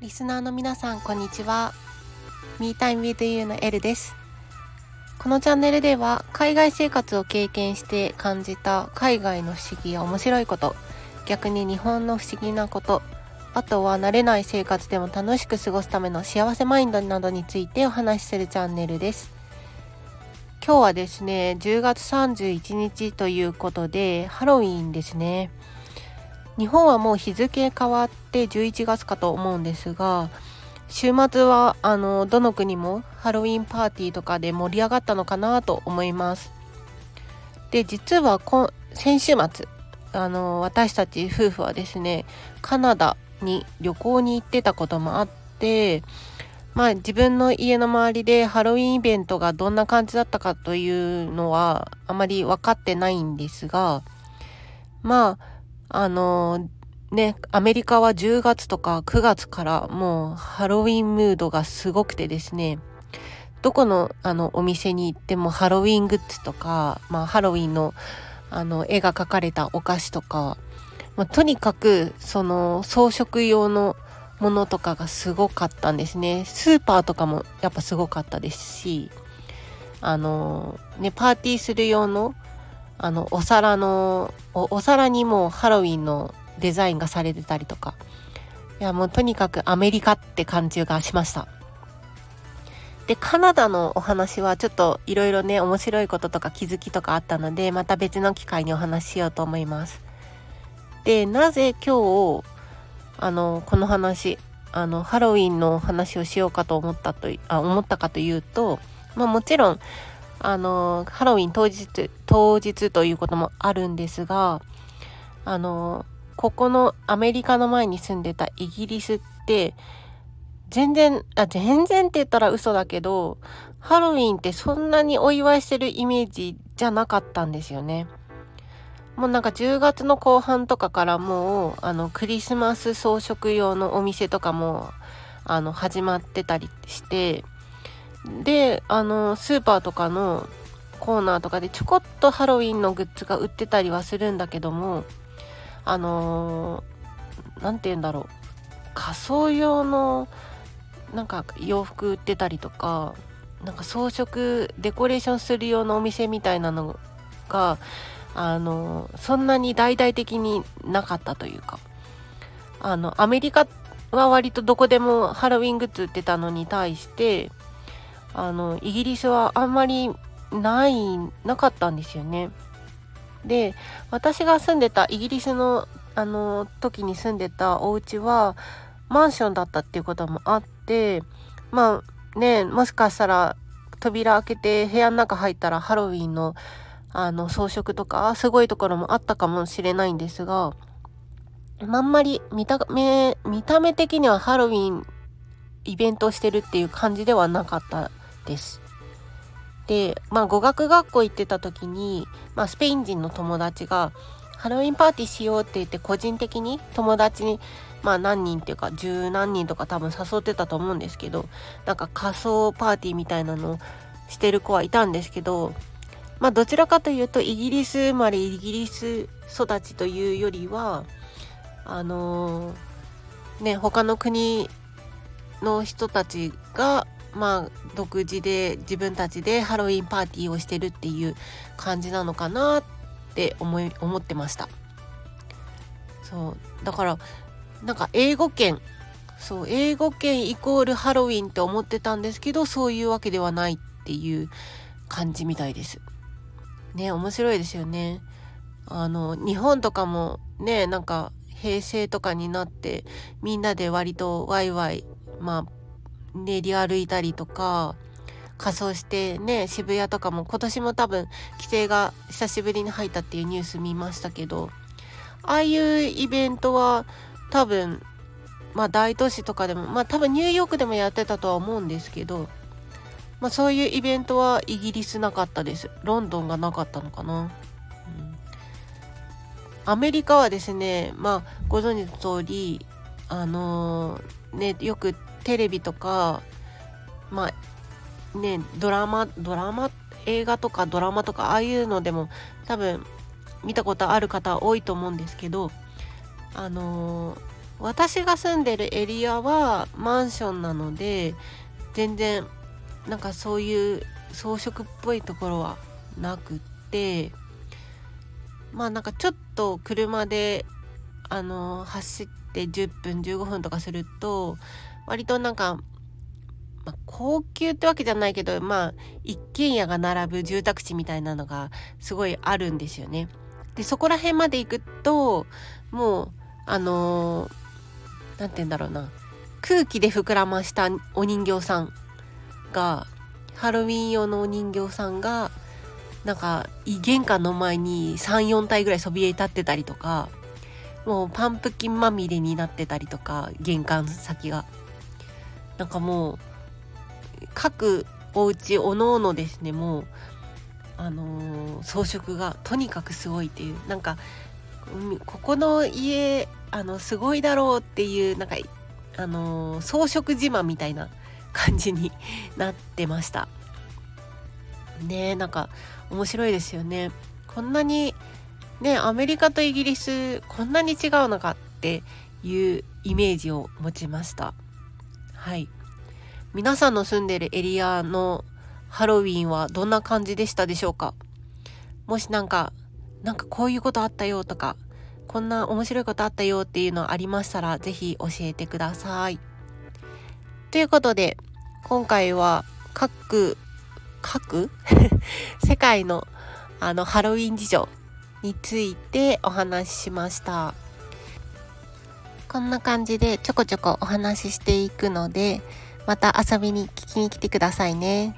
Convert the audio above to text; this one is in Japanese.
リスナーの皆さん、こんにちは。Me Time with You のエルです。このチャンネルでは、海外生活を経験して感じた海外の不思議や面白いこと、逆に日本の不思議なこと、あとは慣れない生活でも楽しく過ごすための幸せマインドなどについてお話しするチャンネルです。今日はですね、10月31日ということで、ハロウィンですね。日本はもう日付変わって11月かと思うんですが週末はあのどの国もハロウィンパーティーとかで盛り上がったのかなと思いますで実は先週末あの私たち夫婦はですねカナダに旅行に行ってたこともあってまあ自分の家の周りでハロウィンイベントがどんな感じだったかというのはあまり分かってないんですがまああのね、アメリカは10月とか9月からもうハロウィンムードがすごくてですね、どこのあのお店に行ってもハロウィングッズとか、まあハロウィンのあの絵が描かれたお菓子とか、まあ、とにかくその装飾用のものとかがすごかったんですね。スーパーとかもやっぱすごかったですし、あの、ね、パーティーする用のあの、お皿のお、皿にもハロウィンのデザインがされてたりとか。いや、もうとにかくアメリカって感じがしました。で、カナダのお話はちょっといろいろね、面白いこととか気づきとかあったので、また別の機会にお話ししようと思います。で、なぜ今日、あの、この話、あの、ハロウィンの話をしようかと思ったと、あ、思ったかというと、まあもちろん、あの、ハロウィン当日、当日ということもあるんですが、あの、ここのアメリカの前に住んでたイギリスって、全然、あ、全然って言ったら嘘だけど、ハロウィンってそんなにお祝いしてるイメージじゃなかったんですよね。もうなんか10月の後半とかからもう、あの、クリスマス装飾用のお店とかも、あの、始まってたりして、で、あの、スーパーとかのコーナーとかでちょこっとハロウィンのグッズが売ってたりはするんだけども、あの何て言うんだろう。仮装用のなんか洋服売ってたりとか、なんか装飾、デコレーションする用のお店みたいなのが、あの、そんなに大々的になかったというか、あの、アメリカは割とどこでもハロウィングッズ売ってたのに対して、あの、イギリスはあんまりない、なかったんですよね。で、私が住んでたイギリスの、あの、時に住んでたお家は、マンションだったっていうこともあって、まあね、もしかしたら扉開けて部屋の中入ったらハロウィンのあの装飾とかすごいところもあったかもしれないんですが、あんまり見た目、見た目的にはハロウィンイベントをしてるっていう感じではなかったです。で、まあ語学学校行ってた時に、まあスペイン人の友達がハロウィンパーティーしようって言って個人的に友達にまあ何人っていうか十何人とか多分誘ってたと思うんですけどなんか仮装パーティーみたいなのしてる子はいたんですけどまあどちらかというとイギリス生まれイギリス育ちというよりはあのー、ね他の国の人たちがまあ独自で自分たちでハロウィンパーティーをしてるっていう感じなのかなって思い思ってました。そう。だからなんか英語圏そう英語圏イコールハロウィンって思ってたんですけどそういうわけではないっていう感じみたいです。ね面白いですよね。あの日本とかもねなんか平成とかになってみんなで割とワイワイまあ練り歩いたりとか仮装してね渋谷とかも今年も多分規制が久しぶりに入ったっていうニュース見ましたけどああいうイベントは多分まあ大都市とかでもまあ多分ニューヨークでもやってたとは思うんですけどまあそういうイベントはイギリスなかったです。ロンドンがなかったのかな、うん、アメリカはですねまあご存知の通りあのー、ねよくテレビとかまあねドラマドラマ映画とかドラマとかああいうのでも多分見たことある方多いと思うんですけどあのー、私が住んでるエリアはマンションなので全然なんかそういう装飾っぽいところはなくってまあなんかちょっと車であの、走って10分15分とかすると割となんかまあ、高級ってわけじゃないけどまあ一軒家が並ぶ住宅地みたいなのがすごいあるんですよね。でそこら辺まで行くともうあの何、て言うんだろうな空気で膨らましたお人形さんがハロウィン用のお人形さんがなんか玄関の前に34体ぐらいそびえ立ってたりとかもうパンプキンまみれになってたりとか玄関先が。なんかもう各お家おのおのですねもうあのー、装飾がとにかくすごいっていう。なんかここの家あのすごいだろうっていうなんかあのー、装飾自慢みたいな感じになってました。ねなんか面白いですよね。こんなにねアメリカとイギリスこんなに違うのかっていうイメージを持ちました。はい。皆さんの住んでるエリアのハロウィンはどんな感じでしたでしょうか？もしなんか、なんかこういうことあったよとか、こんな面白いことあったよっていうのありましたら、ぜひ教えてください。ということで、今回は各、各？世界のあのハロウィン事情についてお話ししました。こんな感じでちょこちょこお話ししていくので、また遊びに聞きに来てくださいね。